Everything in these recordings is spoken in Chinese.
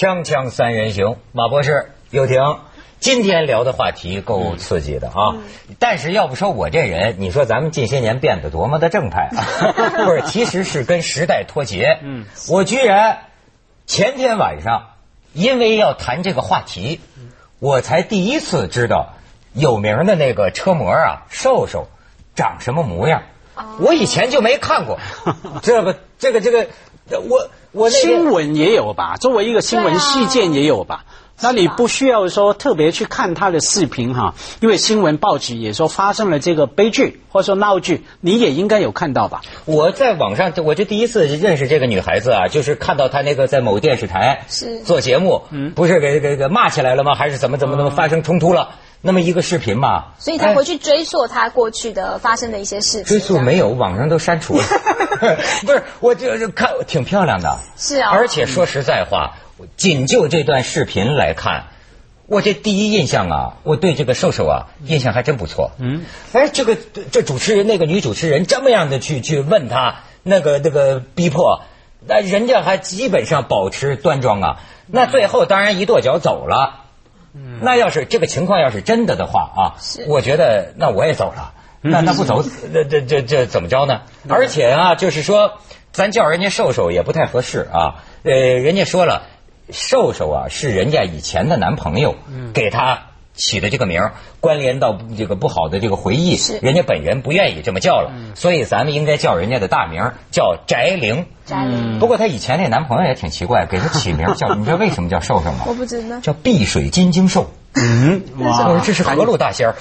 锵锵三人行，马博士、有婷，今天聊的话题够刺激的啊！但是要不说我这人，你说咱们近些年变得多么的正派啊？不是，其实是跟时代脱节。嗯，我居然前天晚上因为要谈这个话题，我才第一次知道有名的那个车模啊，瘦瘦长什么模样。我以前就没看过这个，这个，这个，我我那个新闻也有吧？作为一个新闻事件也有吧？那你不需要说特别去看他的视频哈，因为新闻报纸也说发生了这个悲剧或者说闹剧，你也应该有看到吧？我在网上，我就第一次认识这个女孩子啊，就是看到她那个在某电视台是做节目，嗯，不是给给给骂起来了吗？还是怎么怎么怎么发生冲突了？那么一个视频嘛，所以才回去追溯他过去的发生的一些事情。追溯没有，网上都删除了。不是，我就就看挺漂亮的，是啊，而且说实在话，仅就这段视频来看，我这第一印象啊，我对这个瘦瘦啊印象还真不错。嗯，哎，这个这主持人那个女主持人这么样的去去问他，那个那个逼迫，那人家还基本上保持端庄啊。那最后当然一跺脚走了。那要是这个情况要是真的的话啊，我觉得那我也走了。那那不走，那 这这这怎么着呢？而且啊，就是说，咱叫人家瘦瘦也不太合适啊。呃，人家说了，瘦瘦啊是人家以前的男朋友给他起的这个名儿，关联到这个不好的这个回忆，人家本人不愿意这么叫了，所以咱们应该叫人家的大名叫翟玲。翟玲。不过她以前那男朋友也挺奇怪，给她起名叫，你知道为什么叫瘦瘦吗？我不知道。叫碧水金睛瘦。嗯，哇，这是何路大仙儿，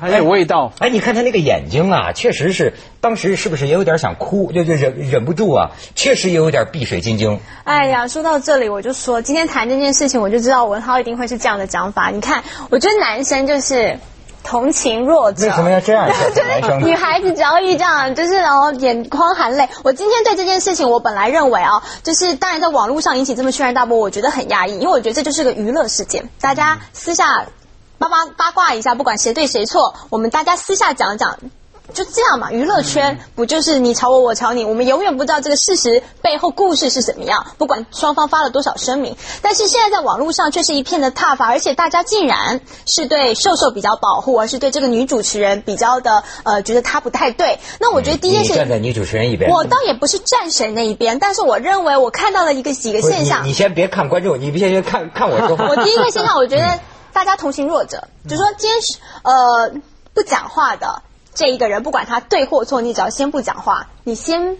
还有味道。哎，你看他那个眼睛啊，确实是，当时是不是也有点想哭，就就忍忍不住啊，确实也有点碧水晶晶。哎呀，说到这里，我就说今天谈这件事情，我就知道文涛一定会是这样的讲法。你看，我觉得男生就是。同情弱者，为什么要 这样？就是女孩子只要一这样，就是然后眼眶含泪。我今天对这件事情，我本来认为啊，就是当然在网络上引起这么轩然大波，我觉得很压抑，因为我觉得这就是个娱乐事件，大家私下八八八卦一下，不管谁对谁错，我们大家私下讲讲。就这样嘛，娱乐圈不就是你吵我，我吵你，我们永远不知道这个事实背后故事是怎么样。不管双方发了多少声明，但是现在在网络上却是一片的挞伐，而且大家竟然是对瘦瘦比较保护，而是对这个女主持人比较的呃，觉得她不太对。那我觉得第一件事，站在女主持人一边，我倒也不是站谁那一边，但是我认为我看到了一个几个现象。你先别看观众，你先先看看我说话。我第一个现象，我觉得大家同情弱者，就说今天是呃不讲话的。这一个人不管他对或错，你只要先不讲话，你先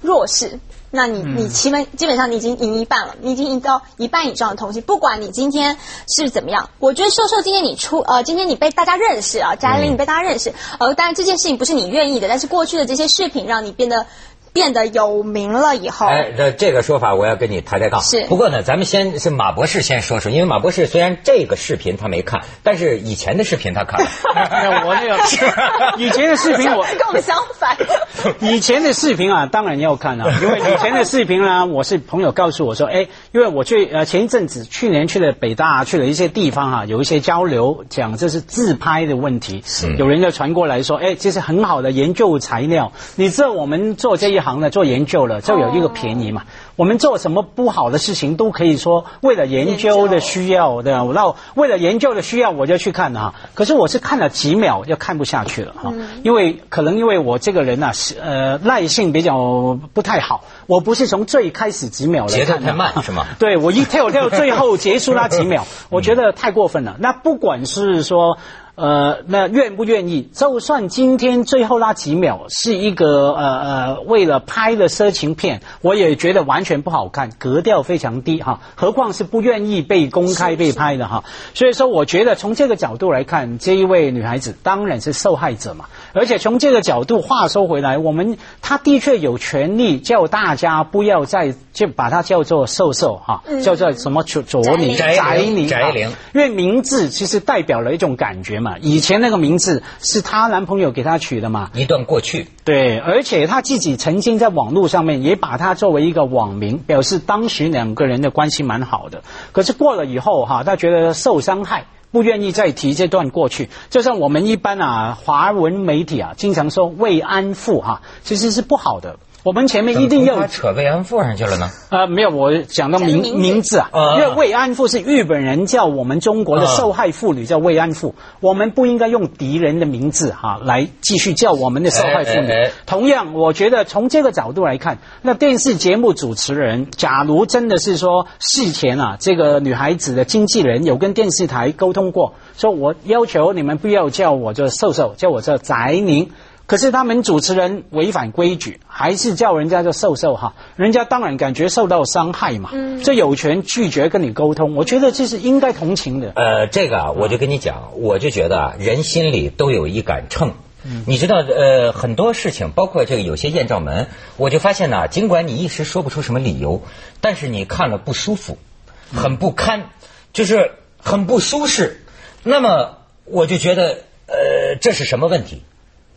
弱势，那你你基本基本上你已经赢一半了，你已经赢到一半以上的同情。不管你今天是怎么样，我觉得秀秀今天你出呃，今天你被大家认识啊，贾玲你被大家认识，呃，当然这件事情不是你愿意的，但是过去的这些视频让你变得。变得有名了以后，哎，这这个说法我要跟你抬抬杠。是，不过呢，咱们先是马博士先说说，因为马博士虽然这个视频他没看，但是以前的视频他看了。我那个 以前的视频我跟我们相反。以前的视频啊，当然要看啊，因为以前的视频呢，我是朋友告诉我说，哎，因为我去呃前一阵子去年去了北大，去了一些地方哈，有一些交流，讲这是自拍的问题，是有人就传过来说，哎，这是很好的研究材料。你知道我们做这一行呢，做研究了就有一个便宜嘛。我们做什么不好的事情都可以说为了研究的需要，对吧？那为了研究的需要我就去看哈。可是我是看了几秒就看不下去了哈，因为可能因为我这个人呐是呃耐性比较不太好，我不是从最开始几秒来看，节奏太慢是吗？对，我一跳跳最后结束那几秒，我觉得太过分了。那不管是说。呃，那愿不愿意？就算今天最后那几秒是一个呃呃为了拍的色情片，我也觉得完全不好看，格调非常低哈。何况是不愿意被公开被拍的哈。所以说，我觉得从这个角度来看，这一位女孩子当然是受害者嘛。而且从这个角度，话说回来，我们她的确有权利叫大家不要再就把它叫做瘦瘦哈，叫做什么卓卓翟翟翟玲，因为名字其实代表了一种感觉。嘛，以前那个名字是她男朋友给她取的嘛？一段过去。对，而且她自己曾经在网络上面也把它作为一个网名，表示当时两个人的关系蛮好的。可是过了以后哈，她觉得受伤害，不愿意再提这段过去。就像我们一般啊，华文媒体啊，经常说慰安妇哈，其实是不好的。我们前面一定要扯慰安妇上去了呢。呃，没有，我讲到名名字啊，啊因为慰安妇是日本人叫我们中国的啊受害妇女叫慰安妇，我们不应该用敌人的名字哈、来继续叫我们的受害妇女。哎哎哎同样，我觉得从这个角度来看，那电视节目主持人，假如真的是说事前啊，这个女孩子的经纪人有跟电视台沟通过，说我要求你们不要叫我这瘦瘦，叫我这翟宁。可是他们主持人违反规矩，还是叫人家就瘦瘦哈，人家当然感觉受到伤害嘛，嗯这有权拒绝跟你沟通，我觉得这是应该同情的。呃，这个啊，我就跟你讲，我就觉得啊，人心里都有一杆秤。嗯你知道，呃，很多事情，包括这个有些艳照门，我就发现呢，尽管你一时说不出什么理由，但是你看了不舒服，很不堪，就是很不舒适。那么我就觉得，呃，这是什么问题？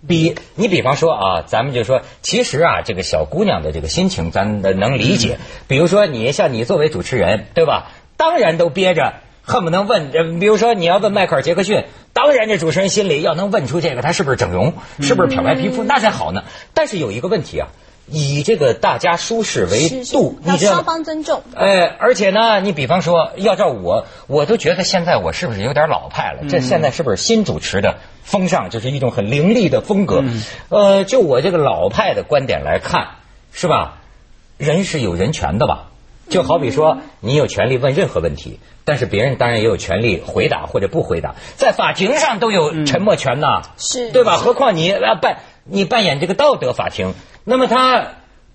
比你比方说啊，咱们就说，其实啊，这个小姑娘的这个心情，咱呃能理解。比如说你像你作为主持人，对吧？当然都憋着，恨不能问。呃比如说你要问迈克尔·杰克逊，当然这主持人心里要能问出这个他是不是整容，是不是漂白皮肤，那才好呢。但是有一个问题啊，以这个大家舒适为度，要你双方尊重。哎，而且呢，你比方说，要照我，我都觉得现在我是不是有点老派了？这现在是不是新主持的风尚，就是一种很凌厉的风格？呃，就我这个老派的观点来看，是吧？人是有人权的吧？就好比说，你有权利问任何问题，但是别人当然也有权利回答或者不回答，在法庭上都有沉默权呐。是对吧？何况你啊扮你扮演这个道德法庭，那么他，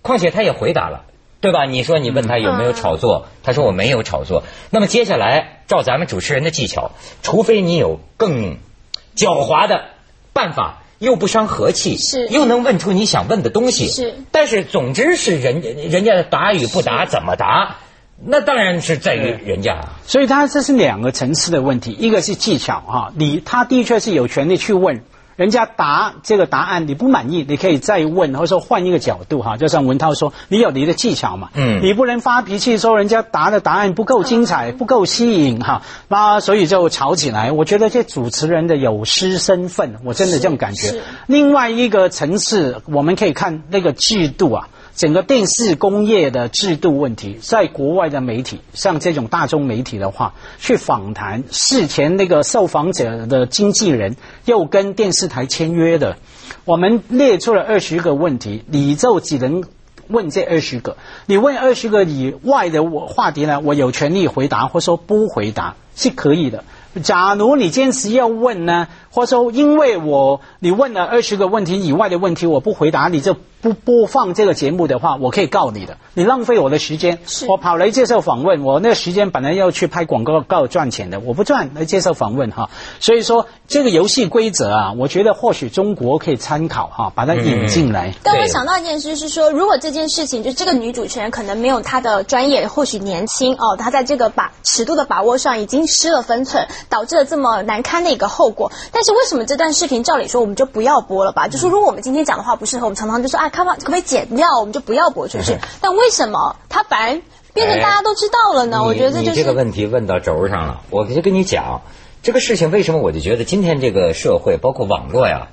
况且他也回答了，对吧？你说你问他有没有炒作，他说我没有炒作。那么接下来照咱们主持人的技巧，除非你有更狡猾的办法。又不伤和气，是又能问出你想问的东西，是但是总之是人人家的答与不答怎么答，那当然是在于人家啊。所以他这是两个层次的问题，一个是技巧哈，你他的确是有权利去问人家答这个答案你不满意，你可以再问，或者说换一个角度哈，就像文涛说，你有你的技巧嘛，嗯你不能发脾气说人家答的答案不够精彩、不够吸引哈，那所以就吵起来。我觉得这主持人的有失身份，我真的这种感觉。另外一个层次，我们可以看那个制度啊。整个电视工业的制度问题，在国外的媒体，像这种大众媒体的话，去访谈事前那个受访者的经纪人又跟电视台签约的，我们列出了二十个问题，你就只能问这二十个。你问二十个以外的我话题呢，我有权利回答，或说不回答是可以的。假如你坚持要问呢，或说因为我你问了二十个问题以外的问题我不回答，你就不播放这个节目的话，我可以告你的，你浪费我的时间是。我跑来接受访问，我那个时间本来要去拍广告告赚钱的，我不赚来接受访问哈。所以说这个游戏规则啊，我觉得或许中国可以参考哈，把它引进来。但我想到一件事是说，如果这件事情就这个女主持人可能没有她的专业，或许年轻哦，她在这个把尺度的把握上已经失了分寸，导致了这么难堪的一个后果。但是为什么这段视频照理说我们就不要播了吧？就是如果我们今天讲的话不适合，我们常常就说啊，可不可不可以剪掉，我们就不要播出去。但为什么它反而变成大家都知道了呢？你我觉得这就是你这个问题问到轴上了。我就跟你讲，这个事情为什么我就觉得今天这个社会，包括网络呀，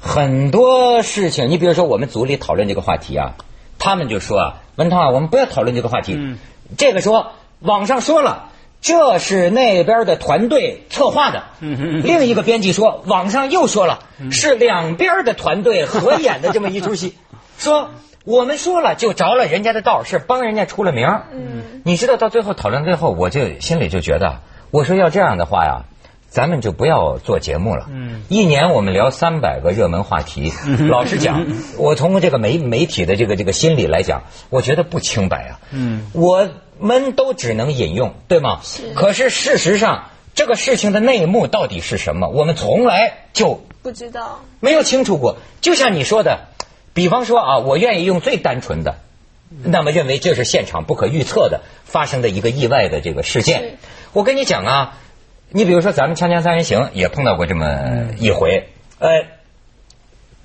很多事情，你比如说我们组里讨论这个话题啊，他们就说啊，文涛啊，我们不要讨论这个话题。嗯这个说网上说了。这是那边的团队策划的，嗯另一个编辑说，网上又说了，是两边的团队合演的这么一出戏，说我们说了就着了人家的道，是帮人家出了名。嗯，你知道到最后讨论最后，我就心里就觉得，我说要这样的话呀，咱们就不要做节目了。嗯一年我们聊三百个热门话题，老实讲，我从这个媒媒体的这个这个心理来讲，我觉得不清白啊。嗯，我们都只能引用，对吗？是可是事实上，这个事情的内幕到底是什么，我们从来就不知道。没有清楚过。就像你说的，比方说啊，我愿意用最单纯的，那么认为这是现场不可预测的发生的一个意外的这个事件。我跟你讲啊，你比如说咱们《锵锵三人行》也碰到过这么一回，呃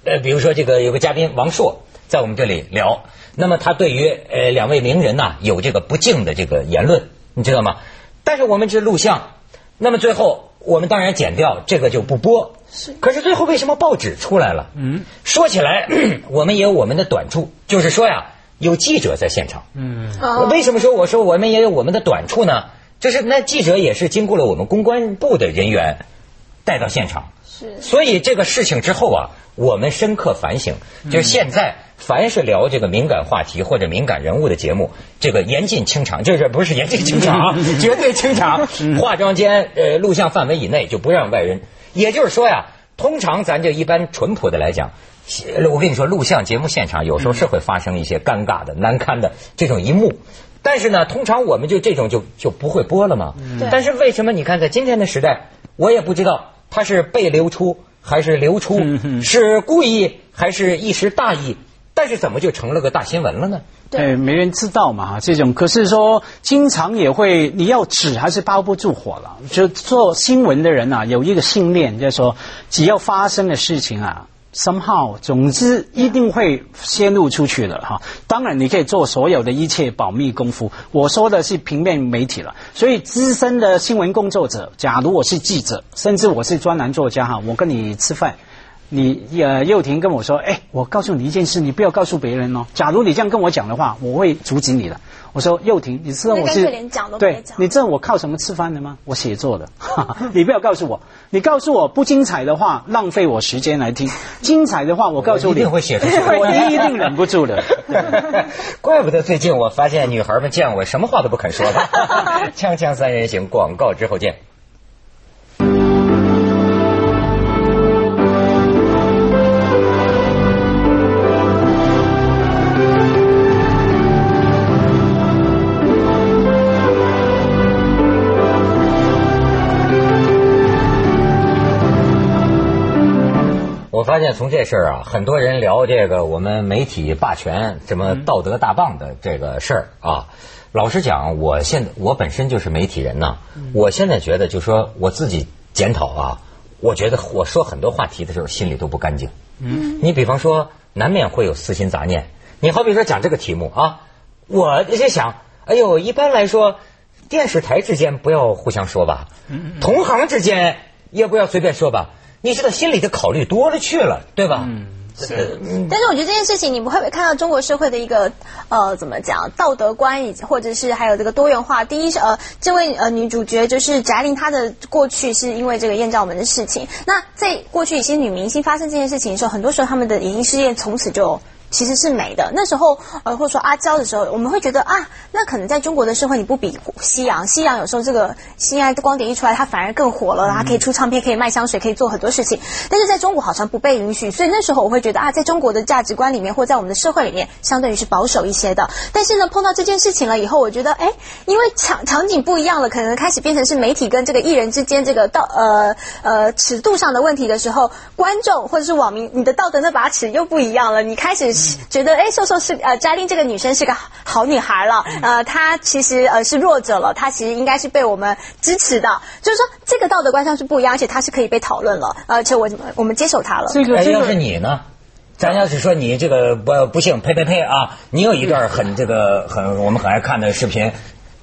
呃，比如说这个有个嘉宾王朔在我们这里聊，那么他对于呃两位名人呐、有这个不敬的这个言论，你知道吗？但是我们是录像，那么最后我们当然剪掉这个就不播。是可是最后为什么报纸出来了？嗯，说起来，我们也有我们的短处，就是说呀，有记者在现场。嗯，为什么说我说我们也有我们的短处呢？就是那记者也是经过了我们公关部的人员带到现场。是，所以这个事情之后啊，我们深刻反省，就是现在凡是聊这个敏感话题或者敏感人物的节目，这个严禁清场，就是不是严禁清场，绝对清场，化妆间呃录像范围以内就不让外人。也就是说呀，通常咱就一般淳朴的来讲，我跟你说，录像节目现场有时候是会发生一些尴尬的、难堪的这种一幕，但是呢，通常我们就这种就就不会播了嘛。对但是为什么你看在今天的时代，我也不知道它是被流出还是流出，是故意还是一时大意，但是怎么就成了个大新闻了呢？对，没人知道嘛，这种可是说经常也会，你要纸还是包不住火了。就做新闻的人啊，有一个信念，就是说只要发生的事情啊，somehow，总之一定会泄露出去的哈。当然，你可以做所有的一切保密功夫。我说的是平面媒体了，所以资深的新闻工作者，假如我是记者，甚至我是专栏作家哈，我跟你吃饭。你呃，幼婷跟我说，哎，我告诉你一件事，你不要告诉别人哦。假如你这样跟我讲的话，我会阻止你的。我说，幼婷，你知道我是连讲都对，你知道我靠什么吃饭的吗？我写作的，你不要告诉我，你告诉我不精彩的话，浪费我时间来听；精彩的话，我告诉你，我一定会写出去我一定忍不住的。怪不得最近我发现女孩们见我什么话都不肯说了。锵锵三人行，广告之后见。发现从这事儿啊，很多人聊这个我们媒体霸权、什么道德大棒的这个事儿啊。老实讲，我现在我本身就是媒体人呐，我现在觉得就说我自己检讨啊，我觉得我说很多话题的时候心里都不干净。嗯，你比方说，难免会有私心杂念。你好比说讲这个题目啊，我就想，哎呦，一般来说，电视台之间不要互相说吧，同行之间也不要随便说吧。你知道心里的考虑多了去了，对吧？嗯，是但是我觉得这件事情，你们会不会看到中国社会的一个呃怎么讲道德观，以及或者是还有这个多元化？第一是呃，这位呃女主角就是翟玲，她的过去是因为这个艳照门的事情。那在过去一些女明星发生这件事情的时候，很多时候她们的演艺事业从此就。其实是美的。那时候，呃，或者说阿娇的时候，我们会觉得啊，那可能在中国的社会你不比西洋，西洋有时候这个性爱的光碟一出来，它反而更火了，它可以出唱片，可以卖香水，可以做很多事情。但是在中国好像不被允许，所以那时候我会觉得啊，在中国的价值观里面，或在我们的社会里面，相对于是保守一些的。但是呢，碰到这件事情了以后，我觉得，哎，因为场场景不一样了，可能开始变成是媒体跟这个艺人之间这个道呃呃尺度上的问题的时候，观众或者是网民，你的道德那把尺又不一样了。你开始 觉得，哎，瘦瘦是呃嘉玲这个女生是个好女孩了，呃，她其实呃是弱者了，她其实应该是被我们支持的。就是说，这个道德观上是不一样，而且她是可以被讨论了，而且我我们接受她了。哎，这个这要是你呢？咱要是说你这个不不幸，呸呸呸啊！你有一段很这个很我们很爱看的视频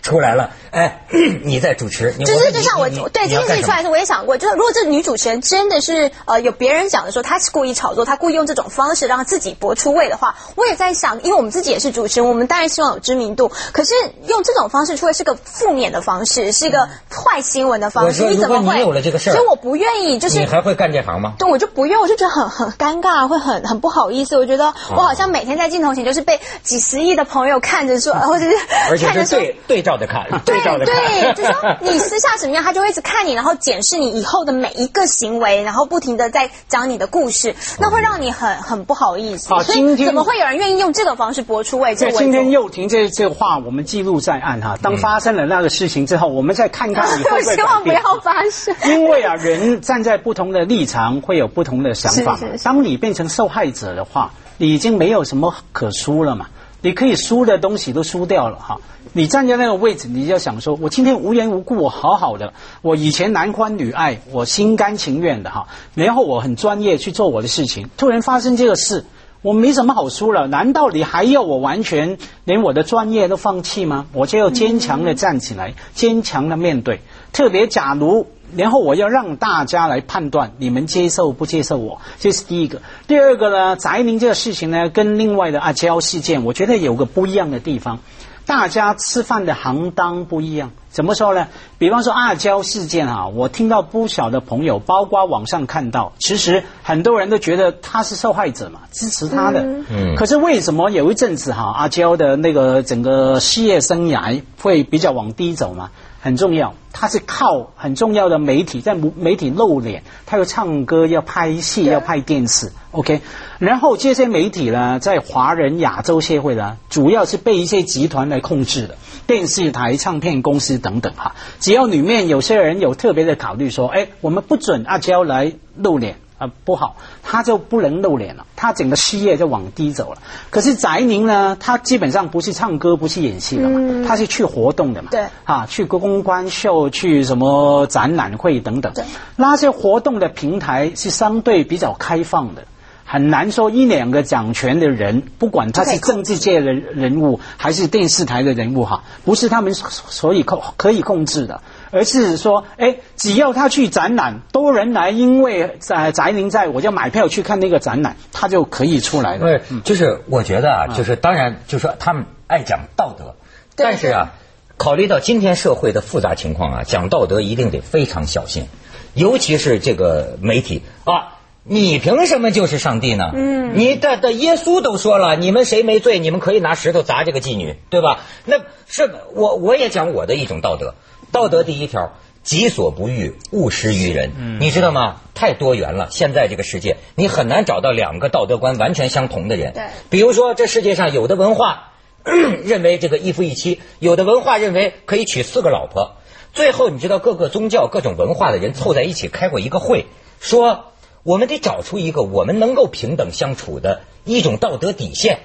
出来了，哎，你在主持，就是就像我对这件事情出来的时候，我也想过，就是如果这女主持人真的是呃有别人讲的说她是故意炒作，她故意用这种方式让自己博出位的话，我也在想，因为我们自己也是主持人，我们当然希望有知名度，可是用这种方式出来是个负面的方式，是个坏新闻的方式，你怎么会？如果你有了这个事儿所以我不愿意，就是你还会干这行吗？对，我就不愿，我就觉得很很尴尬，会很很不好意思。我觉得我好像每天在镜头前就是被几十亿的朋友看着说，或者是而且看着说。是对对照着看，对对，就说你私下什么样，他就会一直看你，然后检视你以后的每一个行为，然后不停的在讲你的故事，那会让你很很不好意思。所以好今天怎么会有人愿意用这个方式播出位？这对，我今天又婷这这话我们记录在案哈。当发生了那个事情之后，我们再看看你会我不会改变。希望不要发生。因为啊，人站在不同的立场会有不同的想法。是是是当你变成受害者的话，你已经没有什么可输了嘛。你可以输的东西都输掉了哈。你站在那个位置，你就想说，我今天无缘无故，我好好的，我以前男欢女爱，我心甘情愿的哈，然后我很专业去做我的事情，突然发生这个事。我没什么好输了，难道你还要我完全连我的专业都放弃吗？我就要坚强的站起来，坚强的面对。特别假如然后我要让大家来判断你们接受不接受我，这是第一个。第二个呢，翟宁这个事情呢，跟另外的阿娇事件，我觉得有个不一样的地方，大家吃饭的行当不一样。怎么说呢？比方说阿娇事件啊，我听到不少的朋友，包括网上看到，其实很多人都觉得他是受害者嘛，支持他的。嗯。可是为什么有一阵子哈，阿娇的那个整个事业生涯会比较往低走嘛？很重要，他是靠很重要的媒体在媒体露脸，他要唱歌，要拍戏，要拍电视，OK。然后这些媒体呢，在华人亚洲社会呢，主要是被一些集团来控制的，电视台、唱片公司等等哈。只要里面有些人有特别的考虑，说，哎，我们不准阿娇来露脸。啊，不好，他就不能露脸了，他整个事业就往低走了。可是翟宁呢，他基本上不是唱歌，不是演戏的嘛，他是去活动的嘛，对，啊，去公关秀，去什么展览会等等，那些活动的平台是相对比较开放的，很难说一两个掌权的人，不管他是政治界的人物还是电视台的人物哈，不是他们所以控可以控制的。而是说，哎，只要他去展览，多人来，因为在翟宁在，我就买票去看那个展览，他就可以出来了。对，就是我觉得啊，就是当然，就是说他们爱讲道德，但是啊，考虑到今天社会的复杂情况啊，讲道德一定得非常小心，尤其是这个媒体啊，你凭什么就是上帝呢？嗯，你的的耶稣都说了，你们谁没罪，你们可以拿石头砸这个妓女，对吧？那是我我也讲我的一种道德。道德第一条，己所不欲，勿施于人。你知道吗？太多元了，现在这个世界，你很难找到两个道德观完全相同的人。对，比如说这世界上有的文化 认为这个一夫一妻，有的文化认为可以娶四个老婆。最后你知道各个宗教、各种文化的人凑在一起开过一个会，说我们得找出一个我们能够平等相处的一种道德底线。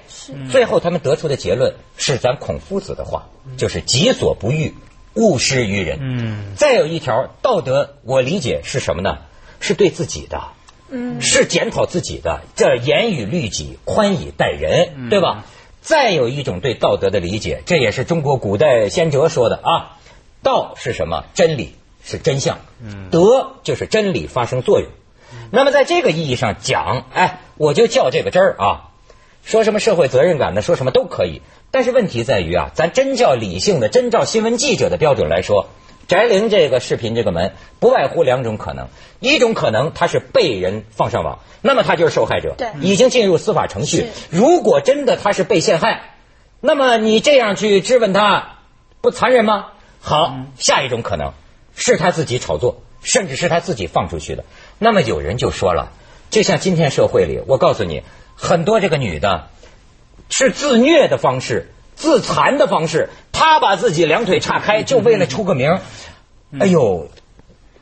最后他们得出的结论是咱孔夫子的话，就是己所不欲。勿施于人。嗯，再有一条道德，我理解是什么呢？是对自己的，嗯，是检讨自己的，这严以律己，宽以待人，对吧？再有一种对道德的理解，这也是中国古代先哲说的啊。道是什么？真理是真相。嗯，德就是真理发生作用。那么在这个意义上讲，哎，我就较这个真儿啊。说什么社会责任感的，说什么都可以。但是问题在于啊，咱真叫理性的，真照新闻记者的标准来说，翟玲这个视频这个门，不外乎两种可能：一种可能他是被人放上网，那么他就是受害者，对，已经进入司法程序。如果真的他是被陷害，那么你这样去质问他，不残忍吗？好，下一种可能是他自己炒作，甚至是他自己放出去的。那么有人就说了，就像今天社会里，我告诉你，很多这个女的。是自虐的方式，自残的方式。她把自己两腿岔开，就为了出个名。哎呦，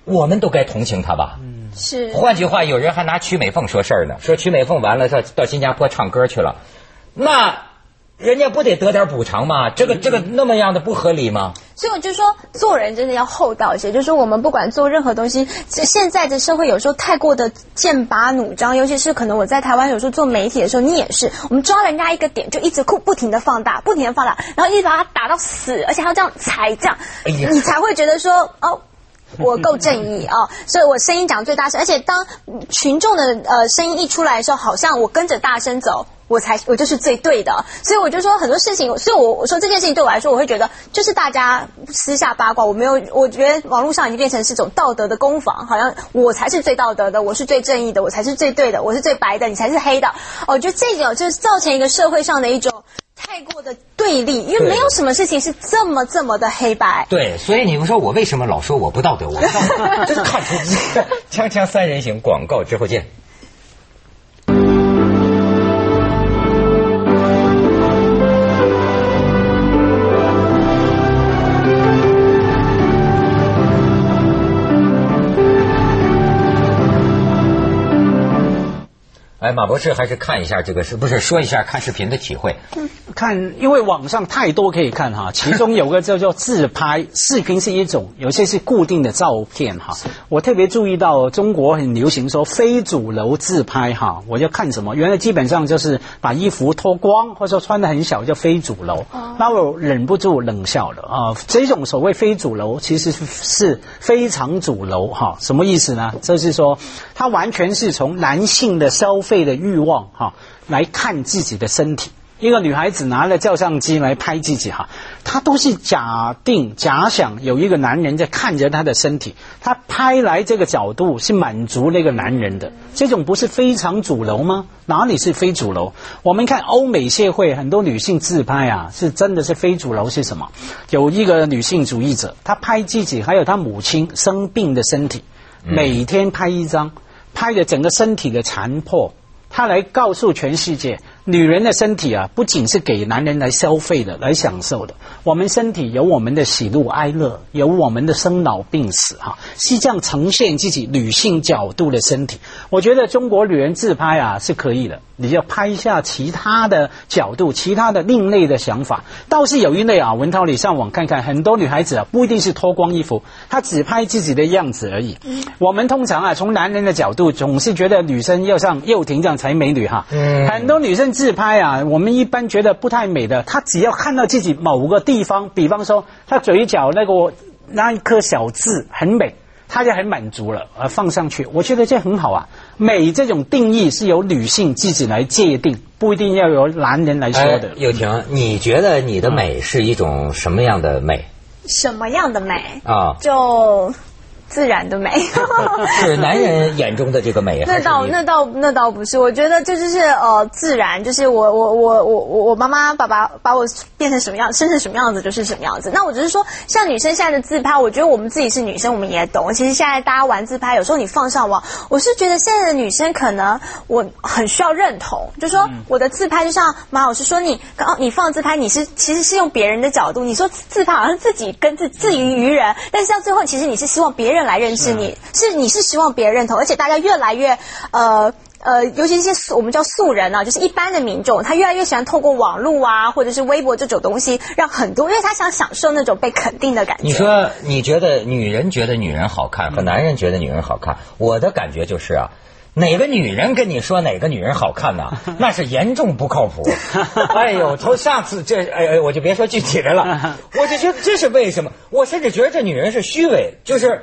我们都该同情她吧？是。换句话，有人还拿曲美凤说事儿呢，说曲美凤完了，到到新加坡唱歌去了。那。人家不得得点补偿吗？这个这个那么样的不合理吗？所以我就说，做人真的要厚道一些。就是说，我们不管做任何东西，现在的社会有时候太过的剑拔弩张，尤其是可能我在台湾有时候做媒体的时候，你也是，我们抓人家一个点就一直不不停的放大，不停的放大，然后一直把它打到死，而且还要这样踩这样，你才会觉得说哦。我够正义啊，所以我声音讲最大声，而且当群众的呃声音一出来的时候，好像我跟着大声走，我才我就是最对的。所以我就说很多事情，所以我我说这件事情对我来说，我会觉得就是大家私下八卦，我没有，我觉得网络上已经变成是一种道德的攻防，好像我才是最道德的，我是最正义的，我才是最对的，我是最白的，你才是黑的。我觉得这种就是造成一个社会上的一种。太过的对立，因为没有什么事情是这么这么的黑白。对，所以你们说我为什么老说我不道德？我不道德，这是看出锵锵三人行广告之后见。哎，马博士还是看一下这个是不是说一下看视频的体会？嗯看，因为网上太多可以看哈，其中有个叫做自拍 视频是一种，有些是固定的照片哈。我特别注意到中国很流行说非主流自拍哈，我就看什么？原来基本上就是把衣服脱光，或者说穿的很小叫非主流。那我忍不住冷笑了啊！这种所谓非主流，其实是非常主流哈。什么意思呢？就是说它完全是从男性的消费。费的欲望哈，来看自己的身体。一个女孩子拿了照相机来拍自己哈，她都是假定、假想有一个男人在看着她的身体，她拍来这个角度是满足那个男人的。这种不是非常主流吗？哪里是非主流？我们看欧美社会很多女性自拍啊，是真的是非主流是什么？有一个女性主义者，她拍自己还有她母亲生病的身体，每天拍一张，拍的整个身体的残破。他来告诉全世界，女人的身体啊，不仅是给男人来消费的、来享受的。我们身体有我们的喜怒哀乐，有我们的生老病死，哈，是这样呈现自己女性角度的身体。我觉得中国女人自拍啊是可以的，你要拍一下其他的角度、其他的另类的想法。倒是有一类啊，文涛，你上网看看，很多女孩子啊，不一定是脱光衣服，她只拍自己的样子而已。我们通常啊，从男人的角度，总是觉得女生要像幼婷这样才美女哈。嗯，很多女生自拍啊，我们一般觉得不太美的，他只要看到自己某个地。方，比方说他嘴角那个那一颗小痣很美，他就很满足了，呃，放上去，我觉得这很好啊。美这种定义是由女性自己来界定，不一定要由男人来说的。友婷，你觉得你的美是一种什么样的美？什么样的美啊？就。自然的美 是男人眼中的这个美，那倒那倒那倒不是。我觉得这就是呃自然，就是我我我我我我妈妈爸爸把我变成什么样，生成什么样子就是什么样子。那我只是说，像女生现在的自拍，我觉得我们自己是女生，我们也懂。其实现在大家玩自拍，有时候你放上网，我是觉得现在的女生可能我很需要认同，就说我的自拍就像马老师说，你刚你放自拍，你是其实是用别人的角度，你说自拍好像自己跟自自娱于人，但是到最后其实你是希望别人。来认识你是你是希望别人认同，而且大家越来越呃呃，尤其一些我们叫素人啊，就是一般的民众，他越来越喜欢透过网络啊，或者是微博这种东西，让很多，因为他想享受那种被肯定的感觉。你说你觉得女人觉得女人好看和男人觉得女人好看，我的感觉就是啊，哪个女人跟你说哪个女人好看呢？那是严重不靠谱。哎呦，从上次这哎哎，我就别说具体的了，我就觉得这是为什么？我甚至觉得这女人是虚伪，就是。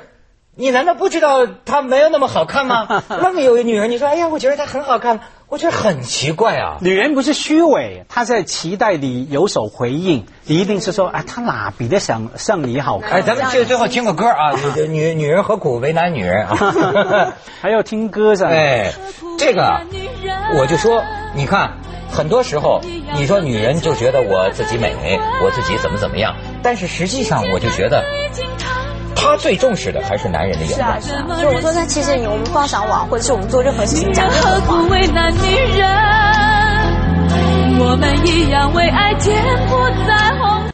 你难道不知道她没有那么好看吗？那么有一女人，你说，哎呀，我觉得她很好看，我觉得很奇怪啊。女人不是虚伪，她在期待你有所回应，你一定是说，哎，她哪比得上上你好看？哎，咱们最最后听个歌啊，女女人何苦为难女人啊？还要听歌噻。哎，这个我就说，你看，很多时候你说女人就觉得我自己美，我自己怎么怎么样，但是实际上我就觉得。他最重视的还是男人的眼光。是啊，是啊。就我说，他其实你我们放上网，或者是我们做任何事情，讲的何苦为难女人？我们一样为爱颠簸。